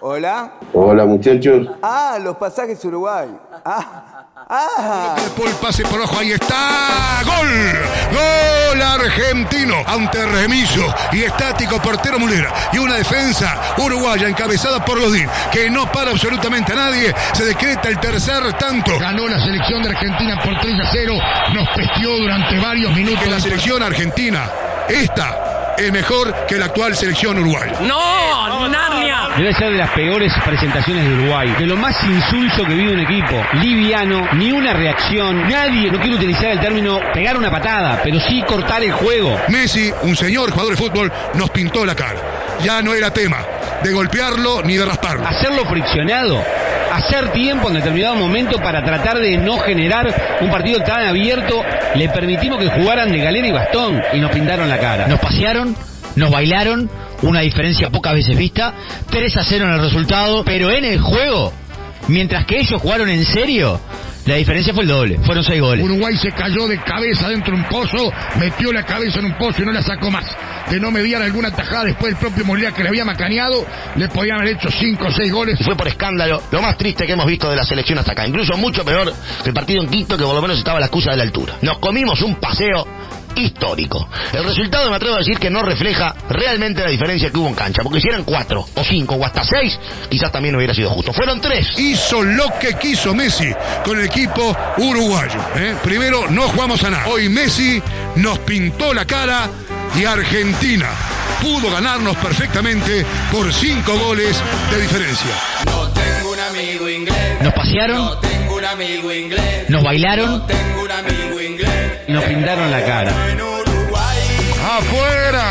Hola. Hola muchachos. Ah, los pasajes Uruguay. Ah, ah. El pase por ojo, ahí está. ¡Gol! ¡Gol argentino! Ante remiso y estático portero Mulera. Y una defensa uruguaya encabezada por Godín, que no para absolutamente a nadie. Se decreta el tercer tanto. Ganó la selección de Argentina por 3 a 0. Nos pestió durante varios minutos. Que la selección argentina, esta, es mejor que la actual selección uruguaya. ¡No! ¡Narnia! Debe ser de las peores presentaciones de Uruguay. De lo más insulso que vive un equipo. Liviano, ni una reacción. Nadie, no quiero utilizar el término pegar una patada, pero sí cortar el juego. Messi, un señor jugador de fútbol, nos pintó la cara. Ya no era tema de golpearlo ni de rasparlo. Hacerlo friccionado. Hacer tiempo en determinado momento para tratar de no generar un partido tan abierto. Le permitimos que jugaran de galera y bastón y nos pintaron la cara. Nos pasearon, nos bailaron, una diferencia pocas veces vista, 3 a 0 en el resultado, pero en el juego, mientras que ellos jugaron en serio, la diferencia fue el doble, fueron 6 goles. Uruguay se cayó de cabeza dentro de un pozo, metió la cabeza en un pozo y no la sacó más. De no mediar alguna tajada después del propio Molina que le había macaneado, le podían haber hecho 5 o 6 goles. Y fue por escándalo lo más triste que hemos visto de la selección hasta acá. Incluso mucho peor que el partido en Quito, que por lo menos estaba a la excusa de la altura. Nos comimos un paseo histórico. El resultado me atrevo a decir que no refleja realmente la diferencia que hubo en cancha, porque si eran cuatro o cinco o hasta seis, quizás también hubiera sido justo. Fueron tres. Hizo lo que quiso Messi con el equipo uruguayo. ¿eh? Primero no jugamos a nada. Hoy Messi nos pintó la cara y Argentina pudo ganarnos perfectamente por cinco goles de diferencia. No tengo un amigo inglés. Nos pasearon, No tengo un amigo inglés. nos bailaron, No tengo un amigo inglés. Nos pintaron la cara. ¡Afuera!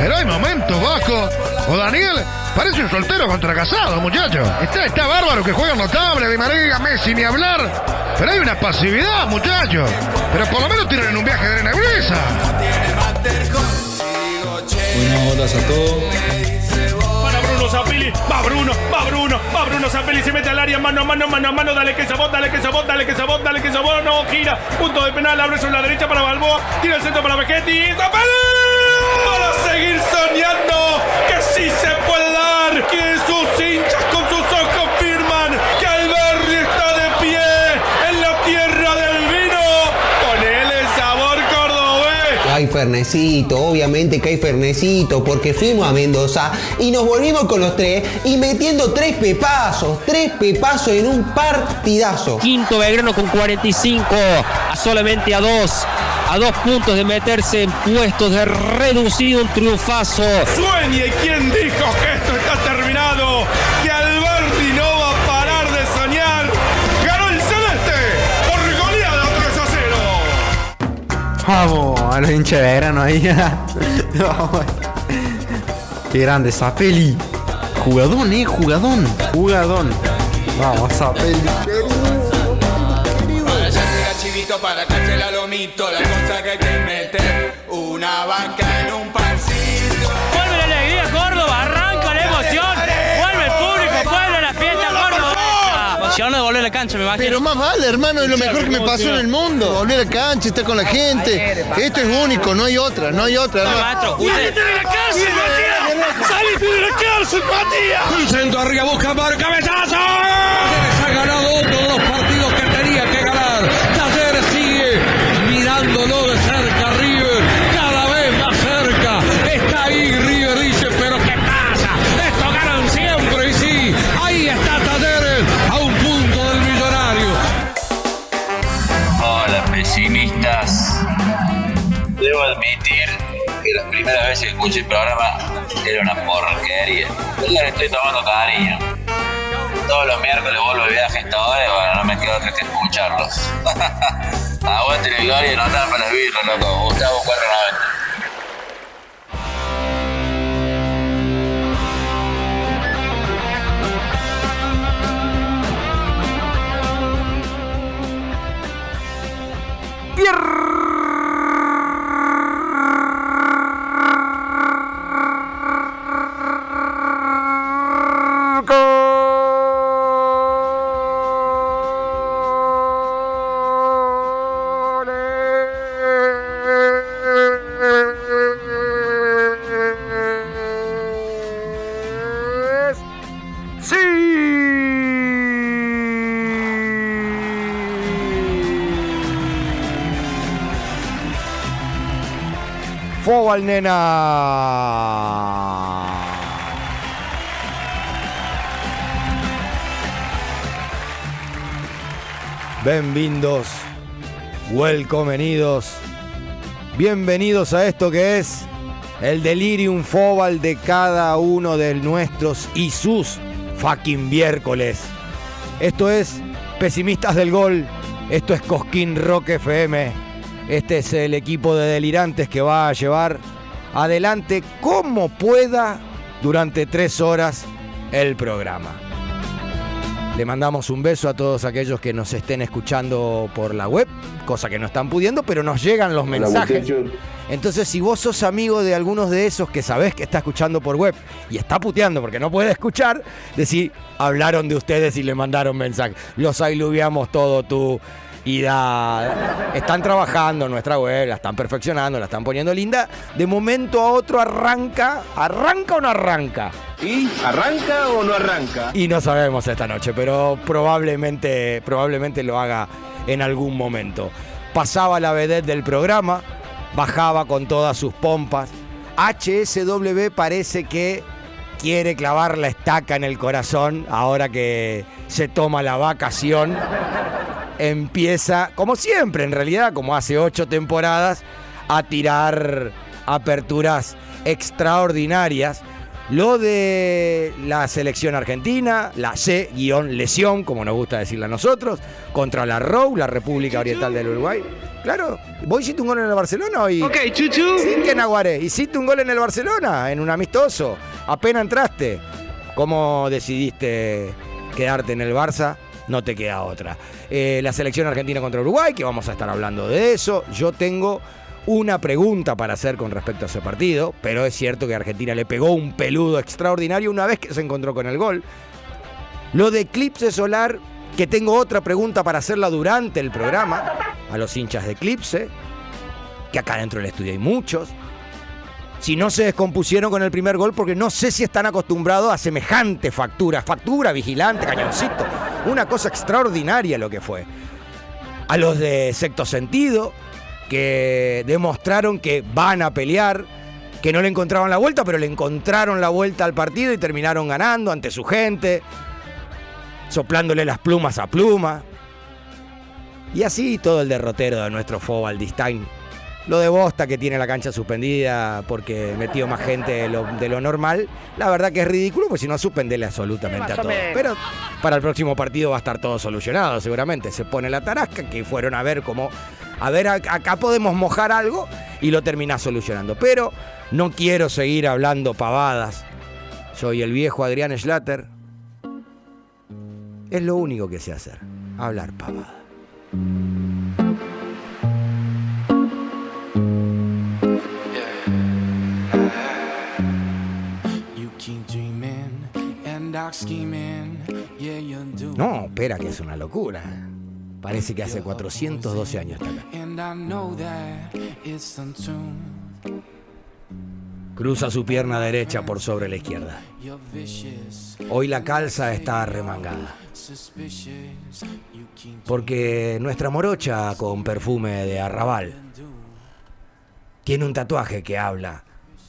Pero hay momentos, Vasco. O Daniel, parece un soltero contra casado, muchacho. Está, está bárbaro que juega notable, Di María, Messi, ni hablar. Pero hay una pasividad, muchacho. Pero por lo menos tienen un viaje de arena Buenas horas a todos. Para Bruno Zapili, va Bruno, va Bruno, va Bruno Zapili, se mete al área, mano a mano, mano a mano, dale que sabot, dale que sabot, dale que sabot, dale que no, gira, punto de penal, abre sobre la derecha para Balboa, tira el centro para Vegetti, Zapili, Fernecito, obviamente que hay Fernecito, porque fuimos a Mendoza y nos volvimos con los tres y metiendo tres pepazos, tres pepazos en un partidazo. Quinto Belgrano con 45, a solamente a dos, a dos puntos de meterse en puestos de reducido un triunfazo. Sueña y quién dijo que A hinchas de verano ahí. Qué grande Zapelli. Jugadón, eh, jugadón. Jugadón. Vamos, Zapelli. Para allá llega Chivito para cárcel a lomito. La cosa que hay que meter una banca en un Córdoba. Emoción de volver a la cancha, me imagino. Pero más vale, hermano, es lo mejor que me pasó en el mundo. Volver a la cancha, estar con la gente. Esto es único, no hay otra, no hay otra. hermano. Maestro, usted- de la cárcel, Matías! ¡Saliste de la cárcel, Matías! Centro arriba busca para cabezazo. Talleres ha ganado otro primera vez que escuché el programa era una porquería. Yo le estoy tomando cariño. Todos los miércoles vuelvo de viaje ahora y bueno, no me quedo otra que escucharlos. Aguante la gloria y no para las birras, loco. Gustavo 490. Pierre Fobal, nena. Bienvenidos, welcomenidos, bienvenidos a esto que es el delirium fobal de cada uno de nuestros y sus fucking miércoles. Esto es Pesimistas del Gol, esto es Cosquín Rock FM, este es el equipo de delirantes que va a llevar adelante como pueda durante tres horas el programa. Le mandamos un beso a todos aquellos que nos estén escuchando por la web, cosa que no están pudiendo, pero nos llegan los mensajes. Entonces, si vos sos amigo de algunos de esos que sabés que está escuchando por web y está puteando porque no puede escuchar, decir, hablaron de ustedes y le mandaron mensaje. Los ailuviamos todo tú. Y da, están trabajando en nuestra web, la están perfeccionando, la están poniendo linda. De momento a otro arranca, arranca o no arranca. ¿Y arranca o no arranca? Y no sabemos esta noche, pero probablemente, probablemente lo haga en algún momento. Pasaba la vedette del programa, bajaba con todas sus pompas. HSW parece que quiere clavar la estaca en el corazón ahora que se toma la vacación. Empieza, como siempre en realidad, como hace ocho temporadas, a tirar aperturas extraordinarias. Lo de la selección argentina, la C-lesión, como nos gusta decirla a nosotros, contra la ROU, la República Oriental del Uruguay. Claro, vos hiciste un gol en el Barcelona hoy. Ok, chuchu. Sí, que Naguaré. Hiciste un gol en el Barcelona, en un amistoso. Apenas entraste. ¿Cómo decidiste quedarte en el Barça? No te queda otra. Eh, la selección argentina contra Uruguay, que vamos a estar hablando de eso. Yo tengo una pregunta para hacer con respecto a ese partido, pero es cierto que Argentina le pegó un peludo extraordinario una vez que se encontró con el gol. Lo de Eclipse Solar, que tengo otra pregunta para hacerla durante el programa, a los hinchas de Eclipse, que acá dentro del estudio hay muchos. Si no se descompusieron con el primer gol, porque no sé si están acostumbrados a semejante factura, factura, vigilante, cañoncito. Una cosa extraordinaria lo que fue. A los de sexto sentido, que demostraron que van a pelear, que no le encontraban la vuelta, pero le encontraron la vuelta al partido y terminaron ganando ante su gente, soplándole las plumas a pluma. Y así todo el derrotero de nuestro Fobal Distain. Lo de Bosta que tiene la cancha suspendida porque metió más gente de lo, de lo normal, la verdad que es ridículo, pues si no suspendele absolutamente a todos. Pero para el próximo partido va a estar todo solucionado, seguramente. Se pone la tarasca, que fueron a ver cómo. A ver, acá podemos mojar algo y lo terminás solucionando. Pero no quiero seguir hablando pavadas. Soy el viejo Adrián Schlatter. Es lo único que sé hacer, hablar pavadas. No, espera, que es una locura. Parece que hace 412 años está acá. Cruza su pierna derecha por sobre la izquierda. Hoy la calza está remangada. Porque nuestra morocha con perfume de arrabal tiene un tatuaje que habla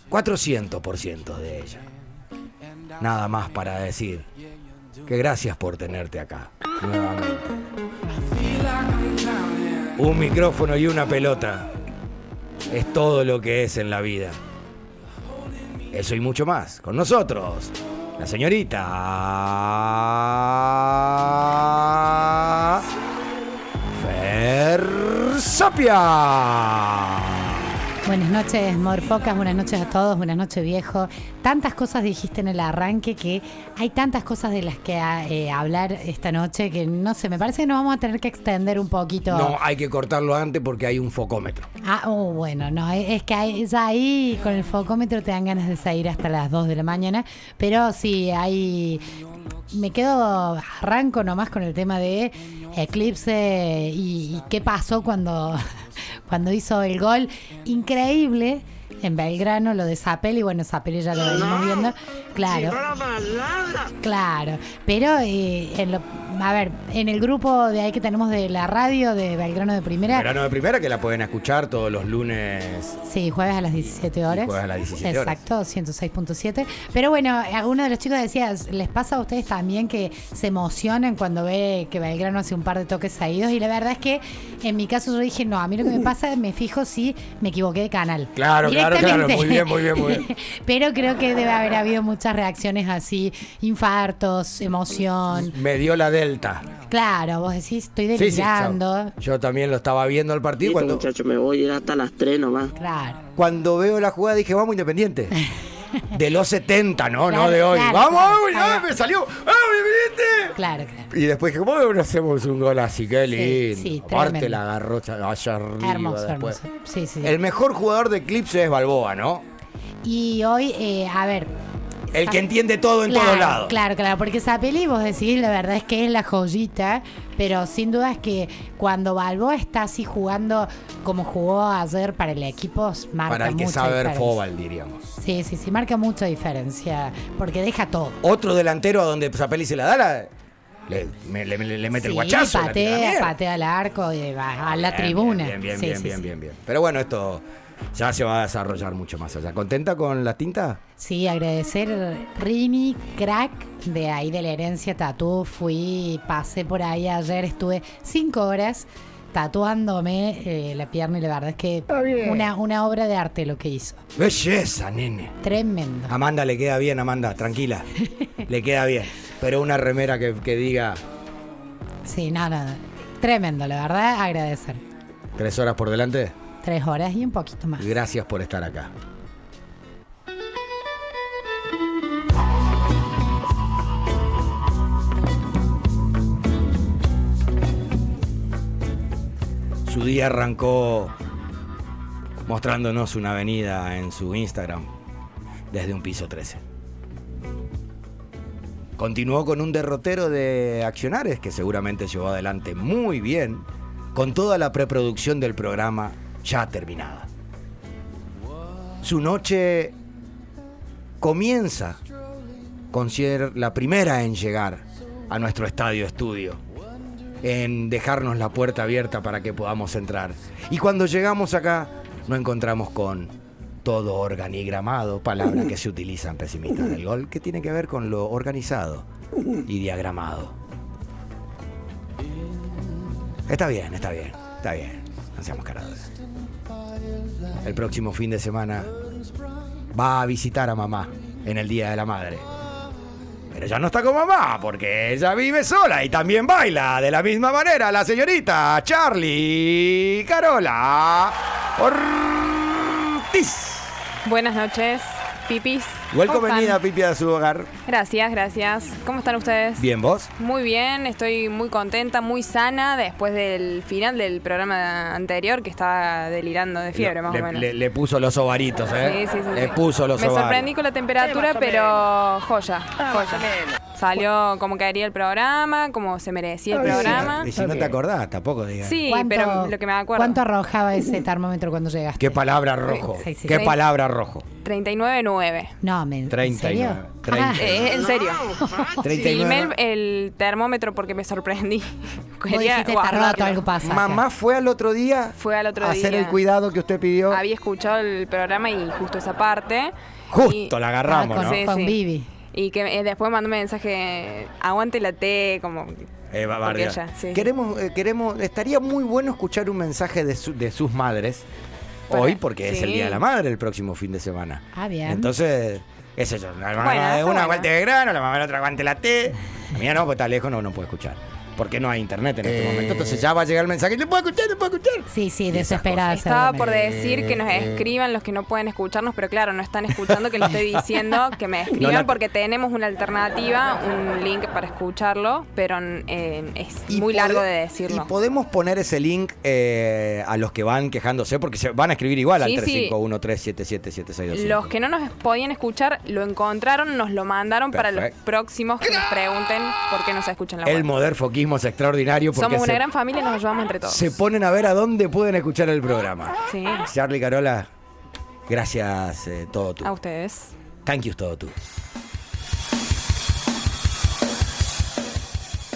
400% de ella. Nada más para decir que gracias por tenerte acá nuevamente. Un micrófono y una pelota es todo lo que es en la vida. Eso y mucho más. Con nosotros, la señorita Fer Sapia. Buenas noches, Morfocas, buenas noches a todos, buenas noches, viejo. Tantas cosas dijiste en el arranque que hay tantas cosas de las que eh, hablar esta noche que no sé, me parece que nos vamos a tener que extender un poquito. No, hay que cortarlo antes porque hay un focómetro. Ah, oh, bueno, no, es que hay, ya ahí con el focómetro te dan ganas de salir hasta las 2 de la mañana, pero sí, hay... Me quedo, arranco nomás con el tema de Eclipse y, y qué pasó cuando cuando hizo el gol. Increíble en Belgrano, lo de Zapelli, bueno, Zapelli ya lo venimos viendo, claro. Claro, pero eh, en lo, a ver, en el grupo de ahí que tenemos de la radio de Belgrano de Primera, Verano de primera que la pueden escuchar todos los lunes. sí, jueves a las 17 horas. jueves a las 17 horas. Exacto, 106.7. Pero bueno, alguno de los chicos decía, ¿les pasa a ustedes también que se emocionan cuando ve que Belgrano hace un par de toques seguidos? Y la verdad es que en mi caso yo dije, no, a mí lo que me pasa, me fijo si me equivoqué de canal. Claro, claro, claro. Muy bien, muy bien, muy bien. Pero creo que debe haber habido muchas reacciones así, infartos, emoción. Me dio la Claro, vos decís, estoy Sí, sí, delirando. Yo también lo estaba viendo el partido. Cuando, muchacho, me voy a ir hasta las 3 nomás. Claro. cuando veo la jugada dije, vamos Independiente. De los 70, no, no de hoy. claro, vamos, claro. va. me salió. ¡Ah, Independiente! Claro, claro. Y después dije, ¿cómo no hacemos un gol así? Qué lindo. sí, Aparte tremendo. la agarró allá arriba Hermoso, después. hermoso. Sí, sí. El mejor jugador de Eclipse es Balboa, ¿no? Y hoy, eh, a ver. El que entiende todo en claro, todos lados. Claro, claro, porque esa peli, vos decís, la verdad es que es la joyita, pero sin duda es que cuando Balboa está así jugando como jugó ayer para el equipo, marca Para el que mucha sabe ver fútbol, diríamos. Sí, sí, sí, marca mucha diferencia, porque deja todo. Otro delantero a donde Zapelli se la da, la- le, me- le- le- le mete el guachazo. la patea, patea al arco y va a la Bien, tribuna. Bien, bien, Sí, bien, sí, bien, bien, bien. Pero bueno, esto ya se va a desarrollar mucho más allá. ¿Contenta con la tinta? Sí, agradecer Rini, crack de ahí de la herencia tatú. Fui, pasé por ahí ayer, estuve cinco horas tatuándome eh, la pierna y la verdad es que una, una obra de arte lo que hizo. Belleza, nene. Tremendo. Amanda le queda bien, Amanda, tranquila. le queda bien. Pero una remera que, que diga Sí, nada, tremendo, la verdad, agradecer. tres horas por delante. Tres horas y un poquito más. Gracias por estar acá. Su día arrancó mostrándonos una avenida en su Instagram desde un piso 13. Continuó con un derrotero de accionares que seguramente llevó adelante muy bien con toda la preproducción del programa ya terminada. Su noche comienza con ser la primera en llegar a nuestro estadio estudio, en dejarnos la puerta abierta para que podamos entrar. Y cuando llegamos acá, nos encontramos con todo organigramado, palabra que se utiliza en pesimistas del gol, que tiene que ver con lo organizado y diagramado. Está bien, está bien, está bien. No seamos carados. El próximo fin de semana va a visitar a mamá en el Día de la Madre. Pero ya no está con mamá porque ella vive sola y también baila de la misma manera la señorita Charlie Carola Ortiz. Buenas noches, pipis. Welcome venida Pipi a su hogar. Gracias, gracias. ¿Cómo están ustedes? Bien, ¿vos? Muy bien, estoy muy contenta, muy sana después del final del programa anterior que estaba delirando de fiebre, más le, o menos. le- le puso los ovaritos, ¿eh? Sí, sí, sí, Le sí. puso los Me ovarios. sorprendí con la temperatura, pero joya, joya. Salió como quería el programa, como se merecía el programa. Y si no te acordás, tampoco digas. Sí, ¿Cuánto- pero lo que me acuerdo. ¿Cuánto arrojaba ese termómetro cuando llegaste? ¿Qué palabra rojo? Sí, sí, ¿Qué sí. palabra rojo? 39.9. No, me, ¿en 39, serio? 30. Ah. Eh, en serio. 39. Filmé el, el termómetro porque me sorprendí. Guardarlo. roto, algo pasa. Mamá fue al otro día Fue al otro a hacer día. el cuidado que usted pidió. Había escuchado el programa y justo esa parte. Justo la agarramos, Ah, con- ¿no? con Vivi. Y que eh, después mandó un mensaje, aguante la T, como... Eh, ella, sí. Queremos, eh, queremos, estaría muy bueno escuchar un mensaje de, su- de sus madres Para- hoy, porque es el. Día de la Madre el próximo fin de semana. Ah, bien. Entonces, sé yo, la mamá Bueno, de una bueno. aguante de grano, la mamá de la otra aguante la T. La mía no, porque está lejos, no, no puede escuchar. Porque no hay internet en este Eh. momento. Entonces ya va a llegar el mensaje. ¿Le puedo escuchar? ¿Le puedo escuchar? Sí, sí, desesperada. Estaba por decir que nos Eh, escriban los que no pueden escucharnos, pero claro, no están escuchando que le estoy diciendo que me escriban No la- porque tenemos una alternativa, un link para escucharlo, pero eh, es Y muy largo de Y decirlo. podemos poner ese link eh, a los que van quejándose, porque se van a escribir igual Sí, al sí. 351-377-7625. Los que no nos podían escuchar lo encontraron, nos lo mandaron para los próximos que nos pregunten por qué no se escuchan la El web. moderfoquismo extraordinario porque Somos una se, gran familia y nos ayudamos entre todos. se ponen a ver a dónde pueden escuchar el programa. Sí, Charlie Carola, gracias eh, todo tú. a ustedes. Thank you todo tú.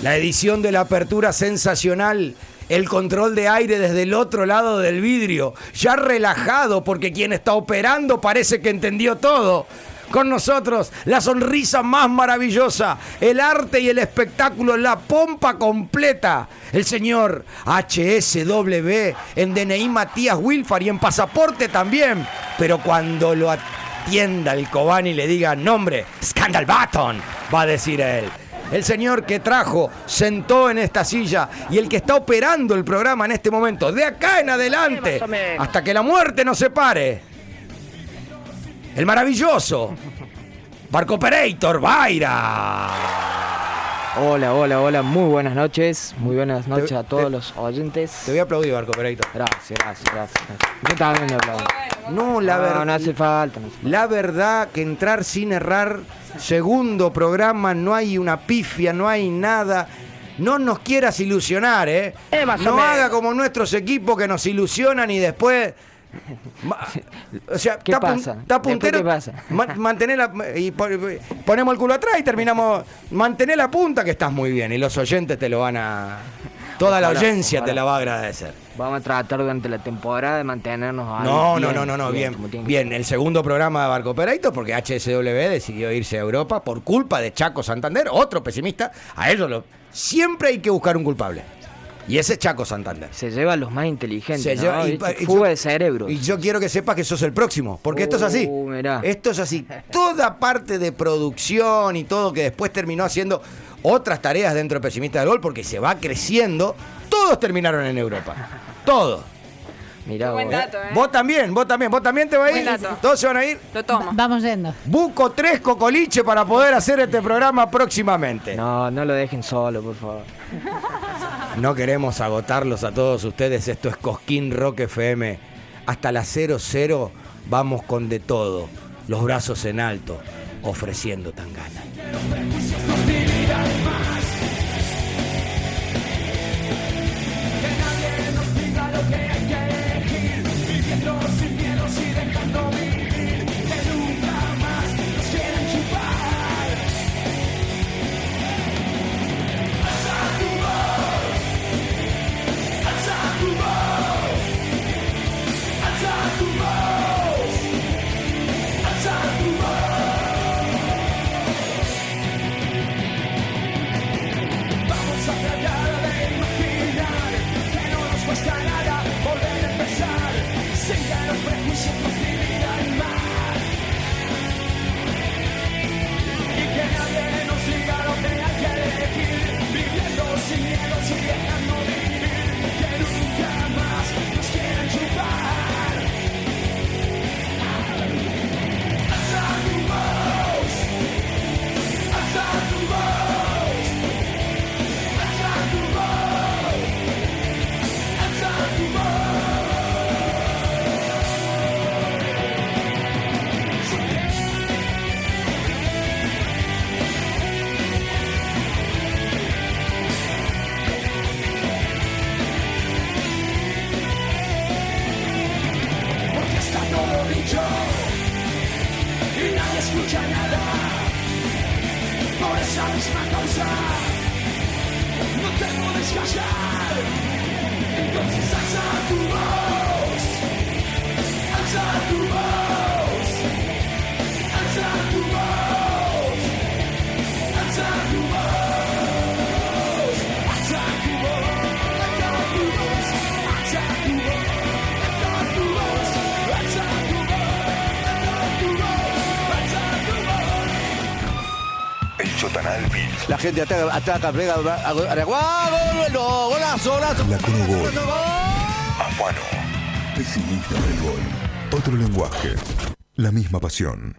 La edición de la apertura sensacional. El control de aire desde el otro lado del vidrio. Ya relajado porque quien está operando parece que entendió todo. Con nosotros, la sonrisa más maravillosa, el arte y el espectáculo, la pompa completa. El señor HSW en DNI Matías Wilfar y en pasaporte también. Pero cuando lo atienda el Cobani y le diga nombre, Scandal Button, va a decir él. El señor que trajo, sentó en esta silla y el que está operando el programa en este momento, de acá en adelante, hasta que la muerte nos separe. El maravilloso Barco Operator, Vaira. Hola, hola, hola, muy buenas noches, muy buenas noches a todos los oyentes. Te voy a aplaudir, Barco Operator. Gracias, gracias, gracias. Yo también le aplaudo. No, la verdad. no hace falta. no hace falta. La verdad que entrar sin errar, segundo programa, no hay una pifia, no hay nada. No nos quieras ilusionar, ¿eh? más o no menos. haga como nuestros equipos que nos ilusionan y después. O sea, ¿Qué está pasa? está puntero. ¿qué pasa? Mantener la, y po- ponemos el culo atrás y terminamos. Mantener la punta que estás muy bien y los oyentes te lo van a. Toda la Ojalá, audiencia te la va a agradecer. Vamos a tratar durante la temporada de mantenernos ahí. No, no, bien, no, no, no, bien, que bien. El segundo programa de Barco Operator, porque HSW decidió irse a Europa por culpa de Chaco Santander, otro pesimista. A ellos lo, siempre hay que buscar un culpable. Y ese es Chaco Santander. Se lleva a los más inteligentes, Se ¿no? lleva- y y Fuga yo- de cerebros. Y yo quiero que sepas que sos el próximo, porque esto es así. Uh, mirá. Esto es así. Toda parte de producción y todo que después terminó haciendo otras tareas dentro de Pesimista del Gol, porque se va creciendo, todos terminaron en Europa. Todos. Mirá Buen vos. dato, ¿eh? Vos también, vos también, vos también te vas a Buen ir. dato. Todos se van a ir. Lo tomo. Vamos yendo. Busco tres cocoliche para poder hacer este programa próximamente. No, no lo dejen solo, por favor. No queremos agotarlos a todos ustedes. Esto es Cosquín Rock FM. Hasta las 00 vamos con de todo. Los brazos en alto, ofreciendo tangana. La gente ataca, ataca, pega, golazo, golazo, golazo. La Conogol. Afano. Pesimista del gol. Otro lenguaje. La misma pasión.